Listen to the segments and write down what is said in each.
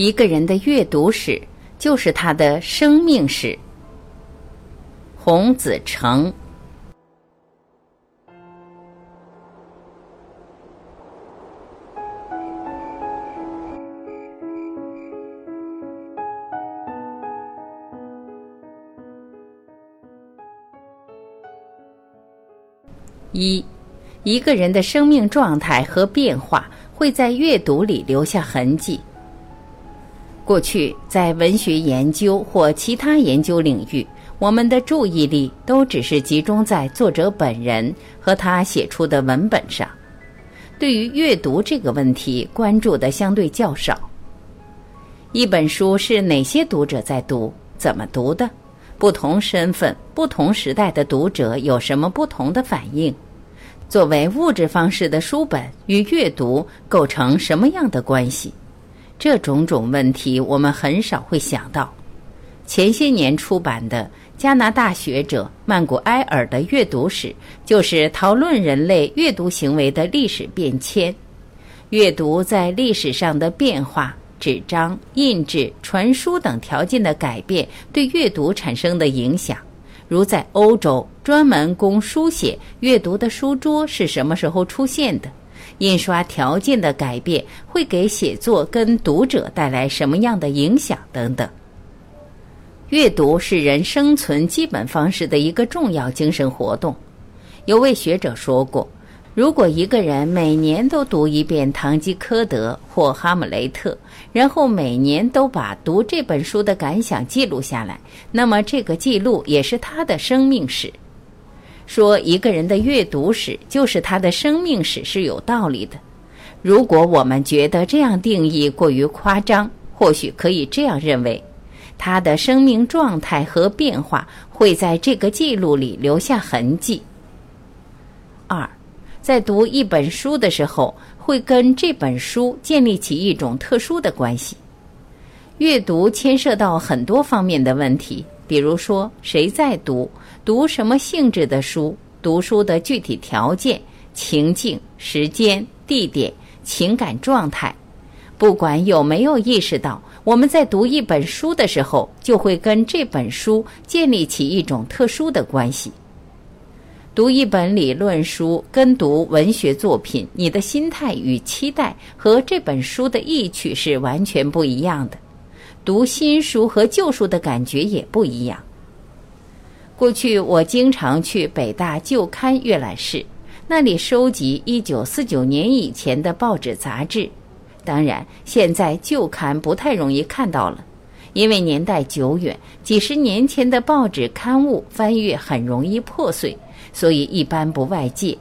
一个人的阅读史就是他的生命史。洪子成。一，一个人的生命状态和变化会在阅读里留下痕迹。过去，在文学研究或其他研究领域，我们的注意力都只是集中在作者本人和他写出的文本上，对于阅读这个问题关注的相对较少。一本书是哪些读者在读？怎么读的？不同身份、不同时代的读者有什么不同的反应？作为物质方式的书本与阅读构成什么样的关系？这种种问题我们很少会想到。前些年出版的加拿大学者曼古埃尔的阅读史，就是讨论人类阅读行为的历史变迁，阅读在历史上的变化。纸张、印制、传输等条件的改变对阅读产生的影响，如在欧洲，专门供书写阅读的书桌是什么时候出现的？印刷条件的改变会给写作跟读者带来什么样的影响等等。阅读是人生存基本方式的一个重要精神活动。有位学者说过。如果一个人每年都读一遍《堂吉诃德》或《哈姆雷特》，然后每年都把读这本书的感想记录下来，那么这个记录也是他的生命史。说一个人的阅读史就是他的生命史是有道理的。如果我们觉得这样定义过于夸张，或许可以这样认为：他的生命状态和变化会在这个记录里留下痕迹。二。在读一本书的时候，会跟这本书建立起一种特殊的关系。阅读牵涉到很多方面的问题，比如说谁在读、读什么性质的书、读书的具体条件、情境、时间、地点、情感状态。不管有没有意识到，我们在读一本书的时候，就会跟这本书建立起一种特殊的关系。读一本理论书跟读文学作品，你的心态与期待和这本书的意趣是完全不一样的。读新书和旧书的感觉也不一样。过去我经常去北大旧刊阅览室，那里收集一九四九年以前的报纸杂志。当然，现在旧刊不太容易看到了，因为年代久远，几十年前的报纸刊物翻阅很容易破碎。所以一般不外借，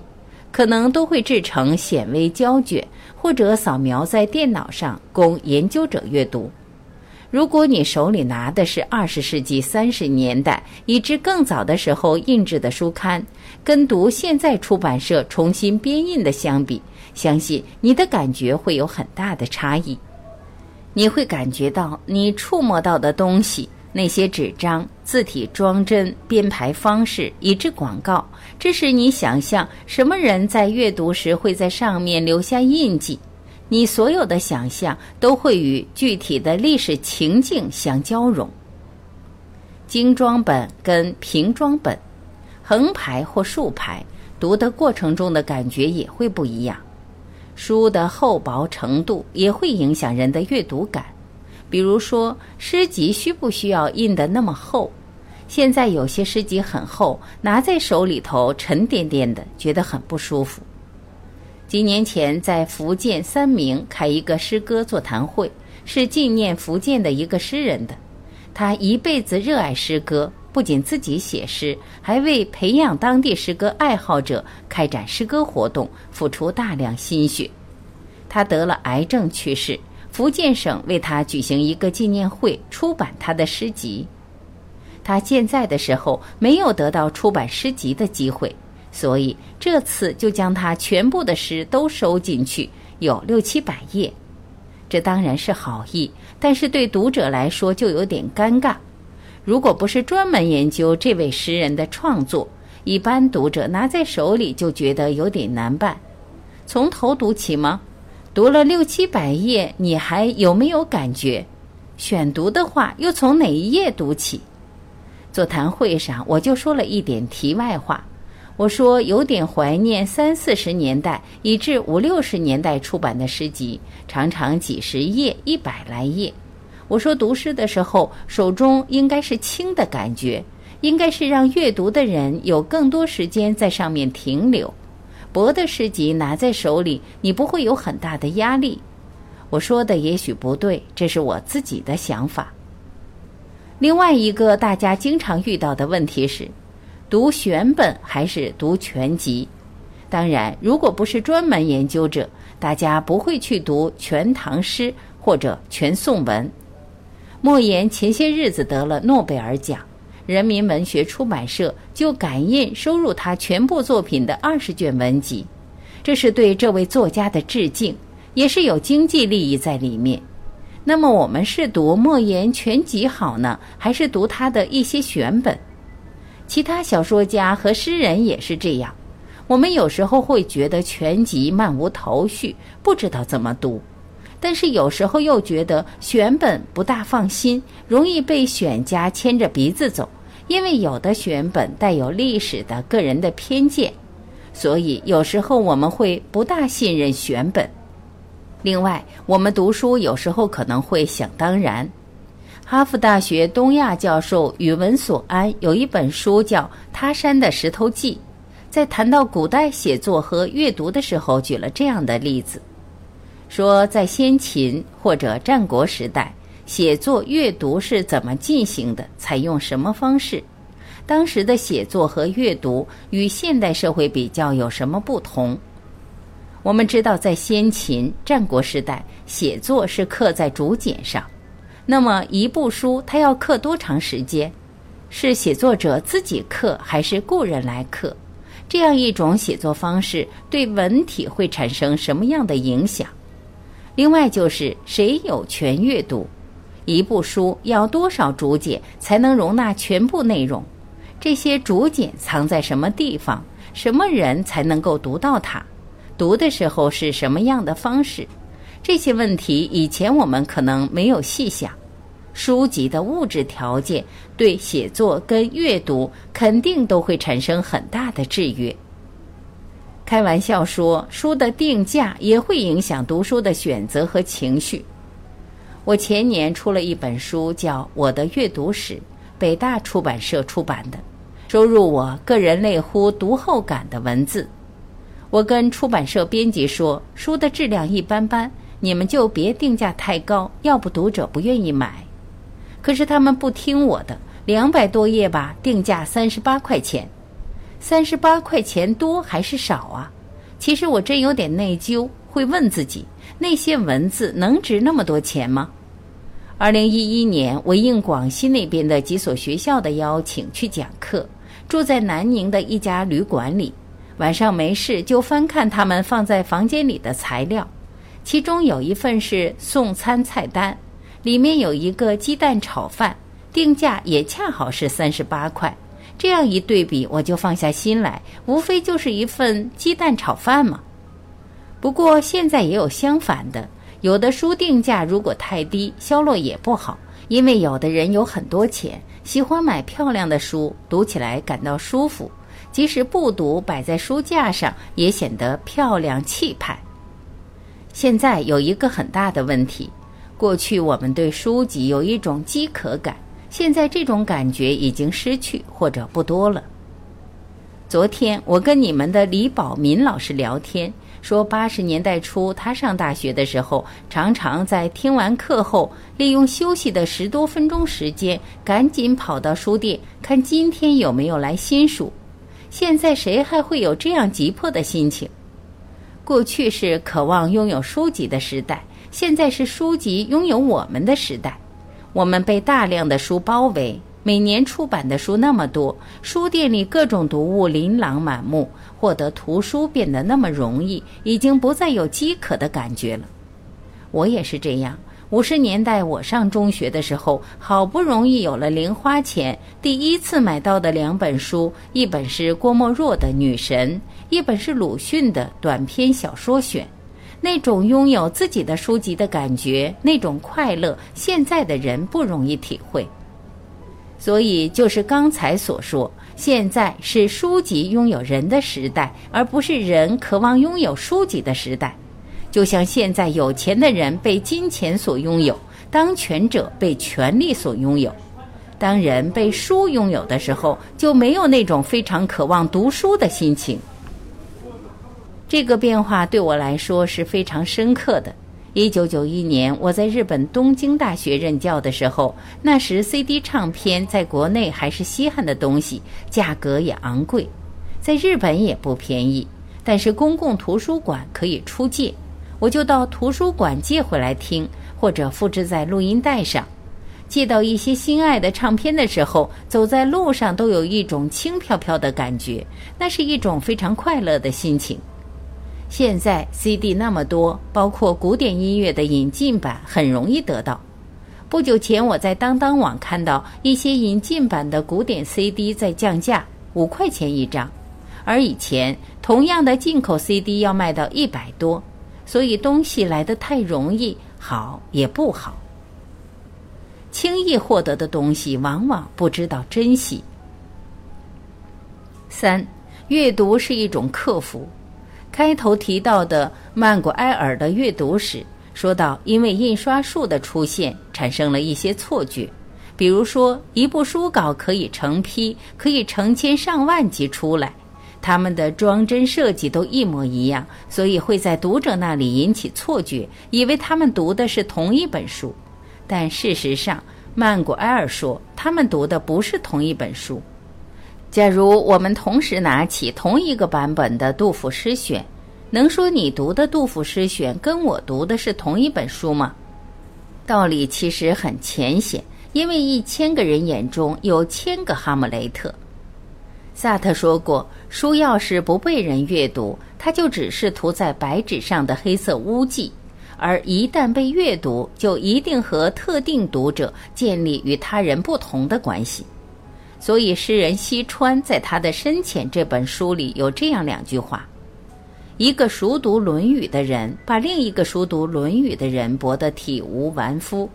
可能都会制成显微胶卷，或者扫描在电脑上供研究者阅读。如果你手里拿的是二十世纪三十年代以至更早的时候印制的书刊，跟读现在出版社重新编印的相比，相信你的感觉会有很大的差异。你会感觉到你触摸到的东西。那些纸张、字体装帧、编排方式，以至广告，这是你想象什么人在阅读时会在上面留下印记。你所有的想象都会与具体的历史情境相交融。精装本跟平装本，横排或竖排，读的过程中的感觉也会不一样。书的厚薄程度也会影响人的阅读感。比如说，诗集需不需要印的那么厚？现在有些诗集很厚，拿在手里头沉甸甸的，觉得很不舒服。几年前在福建三明开一个诗歌座谈会，是纪念福建的一个诗人的。他一辈子热爱诗歌，不仅自己写诗，还为培养当地诗歌爱好者开展诗歌活动，付出大量心血。他得了癌症去世。福建省为他举行一个纪念会，出版他的诗集。他健在的时候没有得到出版诗集的机会，所以这次就将他全部的诗都收进去，有六七百页。这当然是好意，但是对读者来说就有点尴尬。如果不是专门研究这位诗人的创作，一般读者拿在手里就觉得有点难办。从头读起吗？读了六七百页，你还有没有感觉？选读的话，又从哪一页读起？座谈会上，我就说了一点题外话。我说有点怀念三四十年代以至五六十年代出版的诗集，常常几十页、一百来页。我说读诗的时候，手中应该是轻的感觉，应该是让阅读的人有更多时间在上面停留。薄的诗集拿在手里，你不会有很大的压力。我说的也许不对，这是我自己的想法。另外一个大家经常遇到的问题是。读选本还是读全集？当然，如果不是专门研究者，大家不会去读全唐诗或者全宋文。莫言前些日子得了诺贝尔奖，人民文学出版社就赶印收入他全部作品的二十卷文集，这是对这位作家的致敬，也是有经济利益在里面。那么，我们是读莫言全集好呢，还是读他的一些选本？其他小说家和诗人也是这样。我们有时候会觉得全集漫无头绪，不知道怎么读；但是有时候又觉得选本不大放心，容易被选家牵着鼻子走，因为有的选本带有历史的个人的偏见，所以有时候我们会不大信任选本。另外，我们读书有时候可能会想当然。哈佛大学东亚教授宇文所安有一本书叫《他山的石头记》，在谈到古代写作和阅读的时候，举了这样的例子：说在先秦或者战国时代，写作阅读是怎么进行的，采用什么方式？当时的写作和阅读与现代社会比较有什么不同？我们知道，在先秦、战国时代，写作是刻在竹简上。那么一部书它要刻多长时间？是写作者自己刻还是雇人来刻？这样一种写作方式对文体会产生什么样的影响？另外就是谁有权阅读？一部书要多少竹简才能容纳全部内容？这些竹简藏在什么地方？什么人才能够读到它？读的时候是什么样的方式？这些问题以前我们可能没有细想，书籍的物质条件对写作跟阅读肯定都会产生很大的制约。开玩笑说，书的定价也会影响读书的选择和情绪。我前年出了一本书，叫《我的阅读史》，北大出版社出版的，收入我个人类乎读后感的文字。我跟出版社编辑说，书的质量一般般。你们就别定价太高，要不读者不愿意买。可是他们不听我的，两百多页吧，定价三十八块钱。三十八块钱多还是少啊？其实我真有点内疚，会问自己：那些文字能值那么多钱吗？二零一一年，我应广西那边的几所学校的邀请去讲课，住在南宁的一家旅馆里。晚上没事就翻看他们放在房间里的材料。其中有一份是送餐菜单，里面有一个鸡蛋炒饭，定价也恰好是三十八块。这样一对比，我就放下心来，无非就是一份鸡蛋炒饭嘛。不过现在也有相反的，有的书定价如果太低，销路也不好，因为有的人有很多钱，喜欢买漂亮的书，读起来感到舒服，即使不读，摆在书架上也显得漂亮气派。现在有一个很大的问题，过去我们对书籍有一种饥渴感，现在这种感觉已经失去或者不多了。昨天我跟你们的李宝民老师聊天，说八十年代初他上大学的时候，常常在听完课后，利用休息的十多分钟时间，赶紧跑到书店看今天有没有来新书。现在谁还会有这样急迫的心情？过去是渴望拥有书籍的时代，现在是书籍拥有我们的时代。我们被大量的书包围，每年出版的书那么多，书店里各种读物琳琅满目，获得图书变得那么容易，已经不再有饥渴的感觉了。我也是这样。五十年代我上中学的时候，好不容易有了零花钱，第一次买到的两本书，一本是郭沫若的《女神》，一本是鲁迅的短篇小说选。那种拥有自己的书籍的感觉，那种快乐，现在的人不容易体会。所以，就是刚才所说，现在是书籍拥有人的时代，而不是人渴望拥有书籍的时代。就像现在有钱的人被金钱所拥有，当权者被权力所拥有。当人被书拥有的时候，就没有那种非常渴望读书的心情。这个变化对我来说是非常深刻的。一九九一年，我在日本东京大学任教的时候，那时 CD 唱片在国内还是稀罕的东西，价格也昂贵，在日本也不便宜。但是公共图书馆可以出借，我就到图书馆借回来听，或者复制在录音带上。借到一些心爱的唱片的时候，走在路上都有一种轻飘飘的感觉，那是一种非常快乐的心情。现在 CD 那么多，包括古典音乐的引进版很容易得到。不久前我在当当网看到一些引进版的古典 CD 在降价，五块钱一张，而以前同样的进口 CD 要卖到一百多，所以东西来得太容易，好也不好。轻易获得的东西，往往不知道珍惜。三，阅读是一种克服。开头提到的曼古埃尔的阅读史，说到因为印刷术的出现，产生了一些错觉，比如说一部书稿可以成批，可以成千上万集出来，他们的装帧设计都一模一样，所以会在读者那里引起错觉，以为他们读的是同一本书。但事实上，曼古埃尔说他们读的不是同一本书。假如我们同时拿起同一个版本的《杜甫诗选》，能说你读的《杜甫诗选》跟我读的是同一本书吗？道理其实很浅显，因为一千个人眼中有千个哈姆雷特。萨特说过，书要是不被人阅读，它就只是涂在白纸上的黑色污迹；而一旦被阅读，就一定和特定读者建立与他人不同的关系。所以，诗人西川在他的《深浅》这本书里有这样两句话：一个熟读《论语》的人，把另一个熟读《论语》的人驳得体无完肤。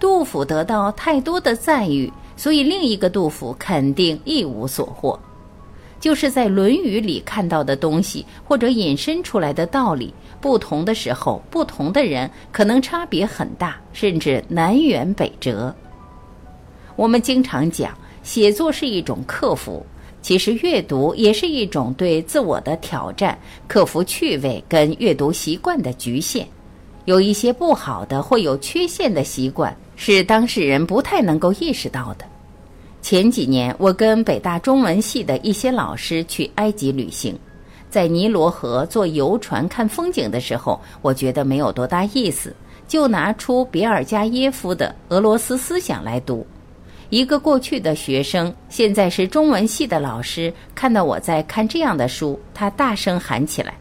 杜甫得到太多的赞誉，所以另一个杜甫肯定一无所获。就是在《论语》里看到的东西，或者引申出来的道理，不同的时候，不同的人可能差别很大，甚至南辕北辙。我们经常讲。写作是一种克服，其实阅读也是一种对自我的挑战，克服趣味跟阅读习惯的局限。有一些不好的或有缺陷的习惯，是当事人不太能够意识到的。前几年，我跟北大中文系的一些老师去埃及旅行，在尼罗河坐游船看风景的时候，我觉得没有多大意思，就拿出别尔加耶夫的《俄罗斯思想》来读。一个过去的学生，现在是中文系的老师，看到我在看这样的书，他大声喊起来：“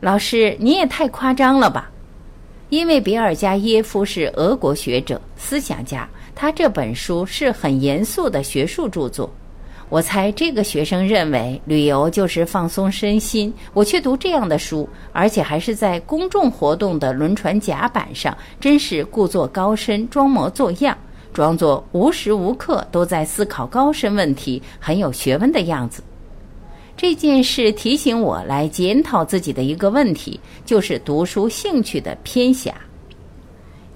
老师，你也太夸张了吧！”因为比尔加耶夫是俄国学者、思想家，他这本书是很严肃的学术著作。我猜这个学生认为旅游就是放松身心，我却读这样的书，而且还是在公众活动的轮船甲板上，真是故作高深，装模作样。装作无时无刻都在思考高深问题、很有学问的样子。这件事提醒我来检讨自己的一个问题，就是读书兴趣的偏狭。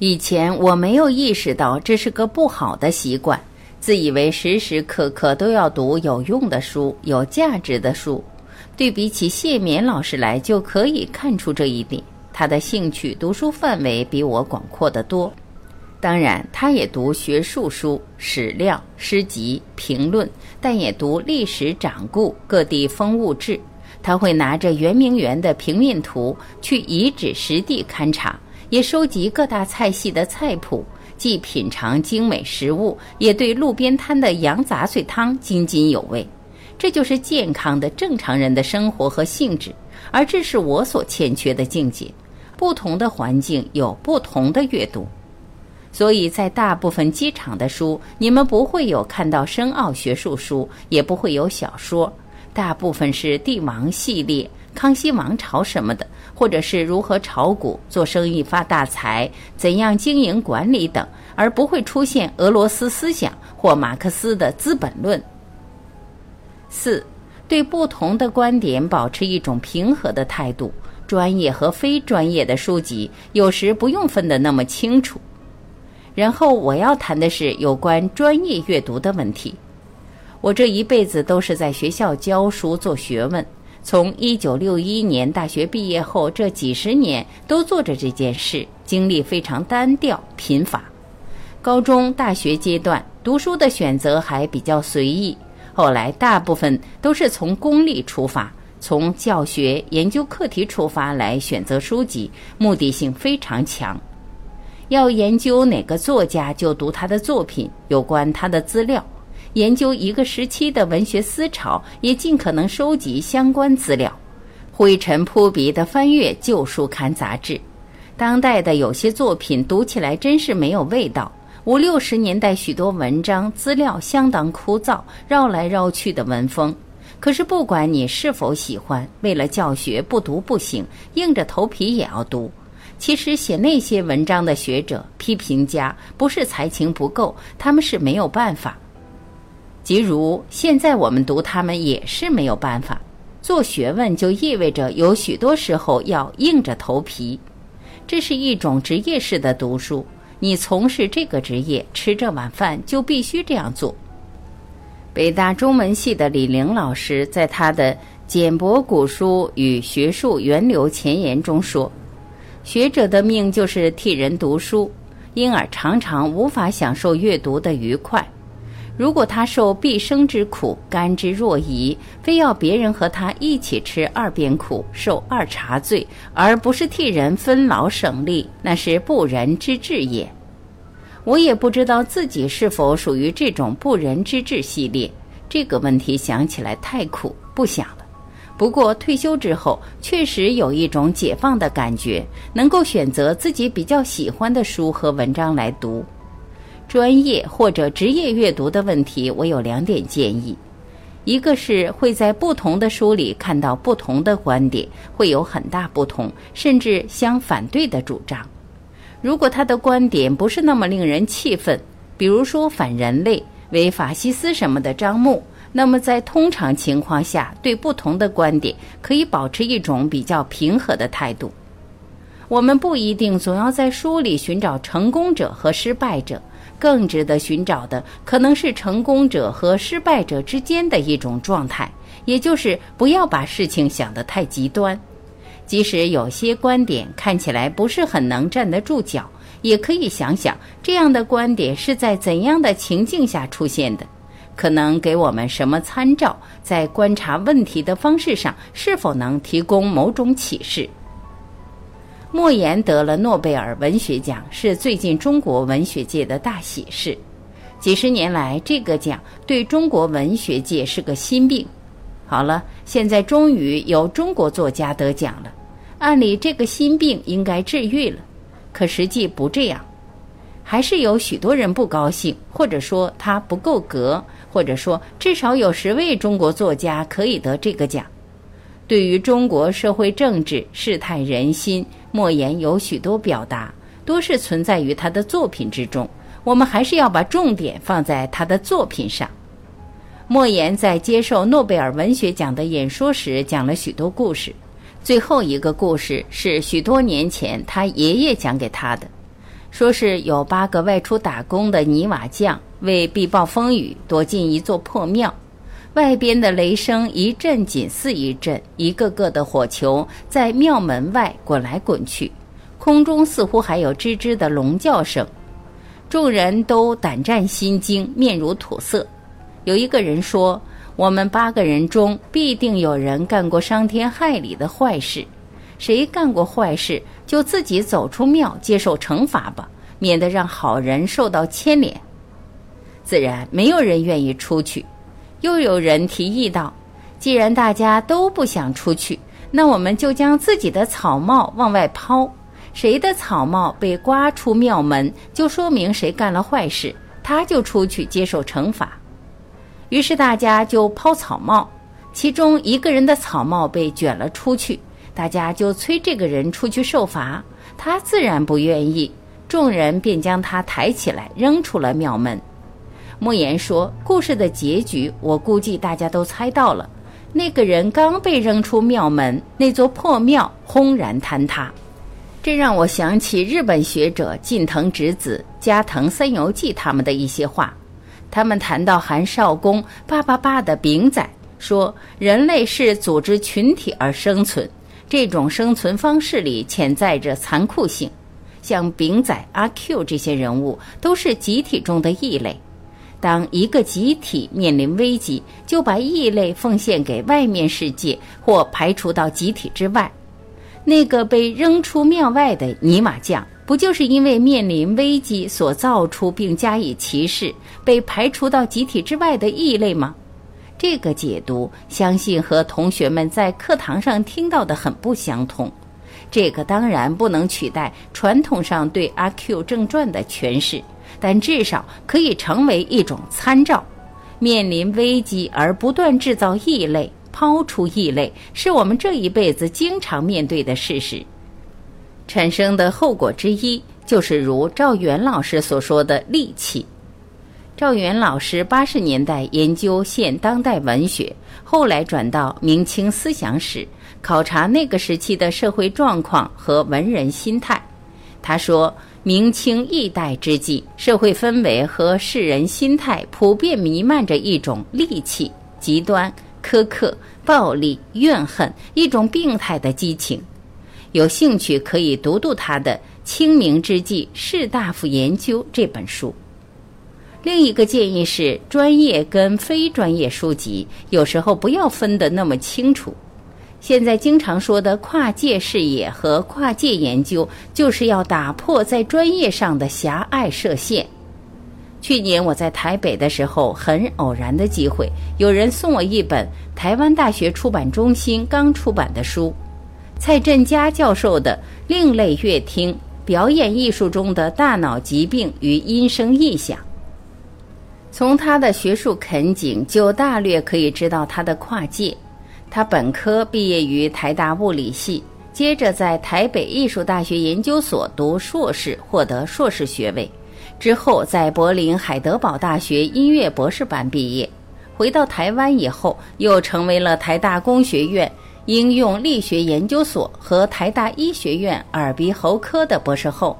以前我没有意识到这是个不好的习惯，自以为时时刻刻都要读有用的书、有价值的书。对比起谢冕老师来，就可以看出这一点。他的兴趣读书范围比我广阔得多。当然，他也读学术书、史料、诗集、评论，但也读历史掌故、各地风物志。他会拿着圆明园的平面图去遗址实地勘察，也收集各大菜系的菜谱，既品尝精美食物，也对路边摊的羊杂碎汤津津有味。这就是健康的正常人的生活和性质，而这是我所欠缺的境界。不同的环境有不同的阅读。所以在大部分机场的书，你们不会有看到深奥学术书，也不会有小说，大部分是帝王系列、康熙王朝什么的，或者是如何炒股、做生意发大财、怎样经营管理等，而不会出现俄罗斯思想或马克思的《资本论》。四，对不同的观点保持一种平和的态度。专业和非专业的书籍有时不用分得那么清楚。然后我要谈的是有关专业阅读的问题。我这一辈子都是在学校教书做学问，从一九六一年大学毕业后，这几十年都做着这件事，经历非常单调贫乏。高中、大学阶段读书的选择还比较随意，后来大部分都是从功利出发，从教学研究课题出发来选择书籍，目的性非常强。要研究哪个作家，就读他的作品，有关他的资料。研究一个时期的文学思潮，也尽可能收集相关资料，灰尘扑鼻地翻阅旧书刊杂志。当代的有些作品读起来真是没有味道。五六十年代许多文章资料相当枯燥，绕来绕去的文风。可是不管你是否喜欢，为了教学不读不行，硬着头皮也要读。其实写那些文章的学者、批评家，不是才情不够，他们是没有办法。即如现在我们读他们也是没有办法，做学问就意味着有许多时候要硬着头皮，这是一种职业式的读书。你从事这个职业，吃这碗饭就必须这样做。北大中文系的李玲老师在他的《简帛古书与学术源流前言》中说：“学者的命就是替人读书，因而常常无法享受阅读的愉快。”如果他受毕生之苦，甘之若饴，非要别人和他一起吃二遍苦，受二茬罪，而不是替人分劳省力，那是不仁之治也。我也不知道自己是否属于这种不仁之治系列。这个问题想起来太苦，不想了。不过退休之后，确实有一种解放的感觉，能够选择自己比较喜欢的书和文章来读。专业或者职业阅读的问题，我有两点建议：一个是会在不同的书里看到不同的观点，会有很大不同，甚至相反对的主张。如果他的观点不是那么令人气愤，比如说反人类、为法西斯什么的张目，那么在通常情况下，对不同的观点可以保持一种比较平和的态度。我们不一定总要在书里寻找成功者和失败者。更值得寻找的，可能是成功者和失败者之间的一种状态，也就是不要把事情想得太极端。即使有些观点看起来不是很能站得住脚，也可以想想这样的观点是在怎样的情境下出现的，可能给我们什么参照，在观察问题的方式上是否能提供某种启示。莫言得了诺贝尔文学奖，是最近中国文学界的大喜事。几十年来，这个奖对中国文学界是个心病。好了，现在终于有中国作家得奖了，按理这个心病应该治愈了，可实际不这样，还是有许多人不高兴，或者说他不够格，或者说至少有十位中国作家可以得这个奖。对于中国社会政治世态人心。莫言有许多表达，多是存在于他的作品之中。我们还是要把重点放在他的作品上。莫言在接受诺贝尔文学奖的演说时，讲了许多故事。最后一个故事是许多年前他爷爷讲给他的，说是有八个外出打工的泥瓦匠，为避暴风雨，躲进一座破庙。外边的雷声一阵紧似一阵，一个个的火球在庙门外滚来滚去，空中似乎还有吱吱的龙叫声。众人都胆战心惊，面如土色。有一个人说：“我们八个人中必定有人干过伤天害理的坏事，谁干过坏事，就自己走出庙接受惩罚吧，免得让好人受到牵连。”自然没有人愿意出去。又有人提议道：“既然大家都不想出去，那我们就将自己的草帽往外抛。谁的草帽被刮出庙门，就说明谁干了坏事，他就出去接受惩罚。”于是大家就抛草帽，其中一个人的草帽被卷了出去，大家就催这个人出去受罚，他自然不愿意，众人便将他抬起来扔出了庙门。莫言说：“故事的结局，我估计大家都猜到了。那个人刚被扔出庙门，那座破庙轰然坍塌。这让我想起日本学者近藤直子、加藤三游记他们的一些话。他们谈到韩少功爸爸爸的丙仔，说人类是组织群体而生存。”这种生存方式里潜在着残酷性，像丙仔、阿 Q 这些人物都是集体中的异类。当一个集体面临危机，就把异类奉献给外面世界或排除到集体之外。那个被扔出庙外的泥瓦匠，不就是因为面临危机所造出并加以歧视、被排除到集体之外的异类吗？这个解读，相信和同学们在课堂上听到的很不相同。这个当然不能取代传统上对《阿 Q 正传》的诠释，但至少可以成为一种参照。面临危机而不断制造异类、抛出异类，是我们这一辈子经常面对的事实。产生的后果之一，就是如赵元老师所说的戾气。赵元老师八十年代研究现当代文学，后来转到明清思想史，考察那个时期的社会状况和文人心态。他说，明清易代之际，社会氛围和世人心态普遍弥漫着一种戾气、极端、苛刻、暴力、怨恨，一种病态的激情。有兴趣可以读读他的《清明之际士大夫研究》这本书。另一个建议是，专业跟非专业书籍有时候不要分得那么清楚。现在经常说的跨界视野和跨界研究，就是要打破在专业上的狭隘设限。去年我在台北的时候，很偶然的机会，有人送我一本台湾大学出版中心刚出版的书，蔡振佳教授的《另类乐听：表演艺术中的大脑疾病与音声异响》。从他的学术恳谨，就大略可以知道他的跨界。他本科毕业于台大物理系，接着在台北艺术大学研究所读硕士，获得硕士学位。之后在柏林海德堡大学音乐博士班毕业。回到台湾以后，又成为了台大工学院应用力学研究所和台大医学院耳鼻喉科的博士后。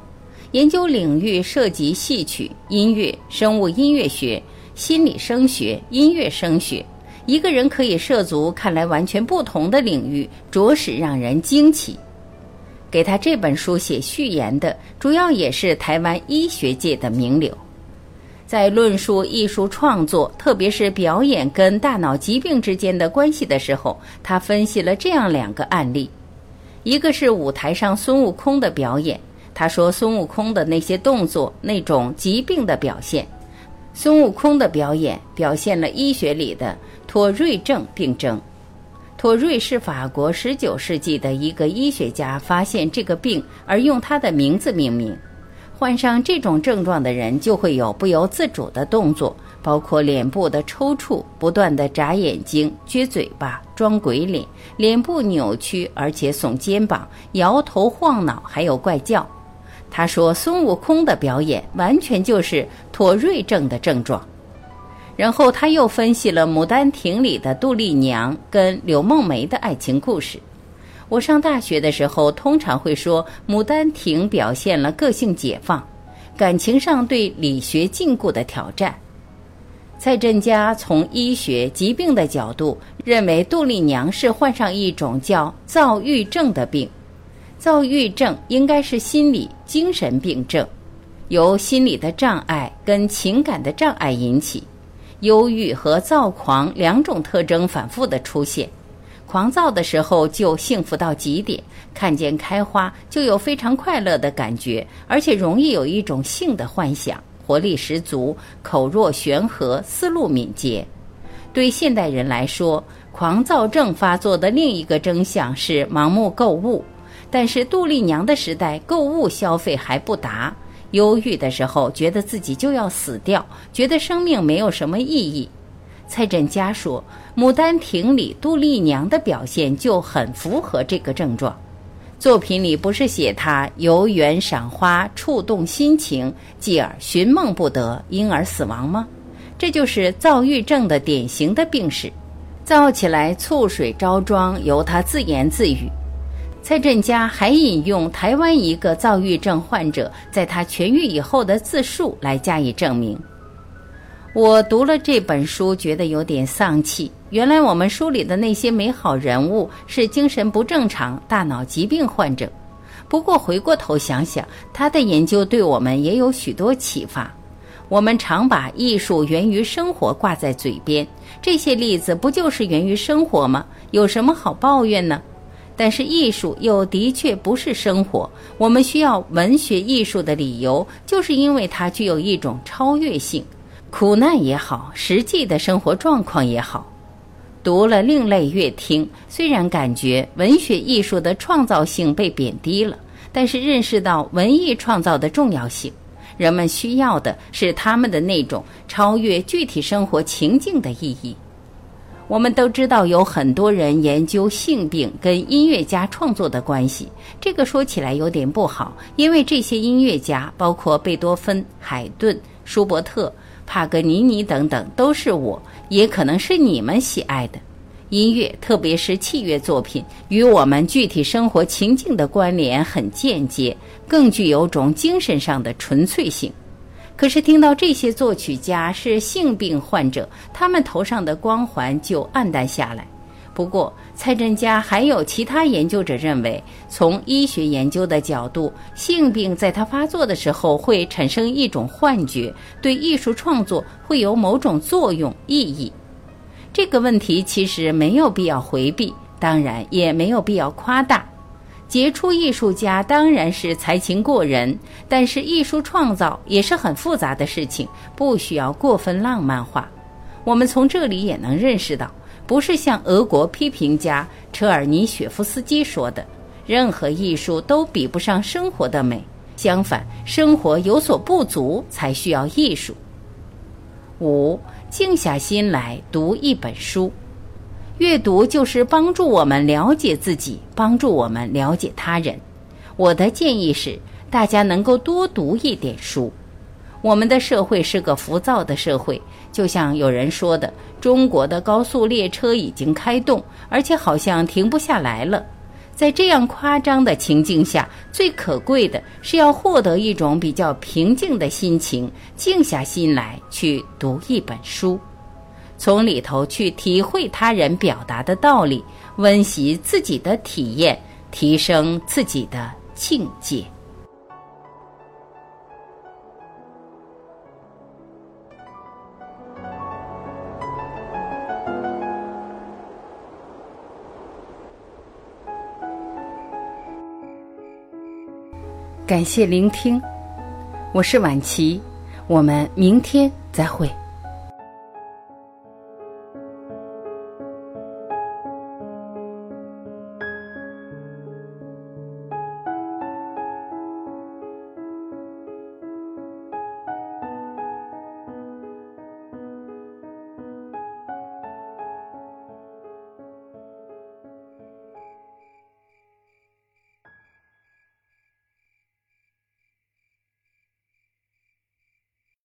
研究领域涉及戏曲、音乐、生物音乐学、心理声学、音乐声学。一个人可以涉足看来完全不同的领域，着实让人惊奇。给他这本书写序言的，主要也是台湾医学界的名流。在论述艺术创作，特别是表演跟大脑疾病之间的关系的时候，他分析了这样两个案例：一个是舞台上孙悟空的表演。他说：“孙悟空的那些动作，那种疾病的表现，孙悟空的表演表现了医学里的妥瑞症病症。妥瑞是法国十九世纪的一个医学家发现这个病而用他的名字命名。患上这种症状的人就会有不由自主的动作，包括脸部的抽搐、不断的眨眼睛、撅嘴巴、装鬼脸、脸部扭曲，而且耸肩膀、摇头晃脑，还有怪叫。”他说：“孙悟空的表演完全就是妥瑞症的症状。”然后他又分析了《牡丹亭》里的杜丽娘跟柳梦梅的爱情故事。我上大学的时候，通常会说《牡丹亭》表现了个性解放，感情上对理学禁锢的挑战。蔡振佳从医学疾病的角度认为，杜丽娘是患上一种叫躁郁症的病。躁郁症应该是心理精神病症，由心理的障碍跟情感的障碍引起，忧郁和躁狂两种特征反复的出现。狂躁的时候就幸福到极点，看见开花就有非常快乐的感觉，而且容易有一种性的幻想，活力十足，口若悬河，思路敏捷。对现代人来说，狂躁症发作的另一个征象是盲目购物。但是杜丽娘的时代，购物消费还不达，忧郁的时候觉得自己就要死掉，觉得生命没有什么意义。蔡振佳说，《牡丹亭》里杜丽娘的表现就很符合这个症状。作品里不是写她游园赏花，触动心情，继而寻梦不得，因而死亡吗？这就是躁郁症的典型的病史。躁起来醋水招妆，由他自言自语。蔡振佳还引用台湾一个躁郁症患者在他痊愈以后的自述来加以证明。我读了这本书，觉得有点丧气。原来我们书里的那些美好人物是精神不正常、大脑疾病患者。不过回过头想想，他的研究对我们也有许多启发。我们常把艺术源于生活挂在嘴边，这些例子不就是源于生活吗？有什么好抱怨呢？但是艺术又的确不是生活。我们需要文学艺术的理由，就是因为它具有一种超越性。苦难也好，实际的生活状况也好，读了另类乐听，虽然感觉文学艺术的创造性被贬低了，但是认识到文艺创造的重要性。人们需要的是他们的那种超越具体生活情境的意义。我们都知道，有很多人研究性病跟音乐家创作的关系，这个说起来有点不好，因为这些音乐家，包括贝多芬、海顿、舒伯特。帕格尼尼等等，都是我，也可能是你们喜爱的音乐，特别是器乐作品，与我们具体生活情境的关联很间接，更具有种精神上的纯粹性。可是听到这些作曲家是性病患者，他们头上的光环就暗淡下来。不过，蔡振佳还有其他研究者认为，从医学研究的角度，性病在他发作的时候会产生一种幻觉，对艺术创作会有某种作用意义。这个问题其实没有必要回避，当然也没有必要夸大。杰出艺术家当然是才情过人，但是艺术创造也是很复杂的事情，不需要过分浪漫化。我们从这里也能认识到。不是像俄国批评家车尔尼雪夫斯基说的，任何艺术都比不上生活的美。相反，生活有所不足才需要艺术。五，静下心来读一本书，阅读就是帮助我们了解自己，帮助我们了解他人。我的建议是，大家能够多读一点书。我们的社会是个浮躁的社会，就像有人说的，中国的高速列车已经开动，而且好像停不下来了。在这样夸张的情境下，最可贵的是要获得一种比较平静的心情，静下心来去读一本书，从里头去体会他人表达的道理，温习自己的体验，提升自己的境界。感谢聆听，我是晚琪，我们明天再会。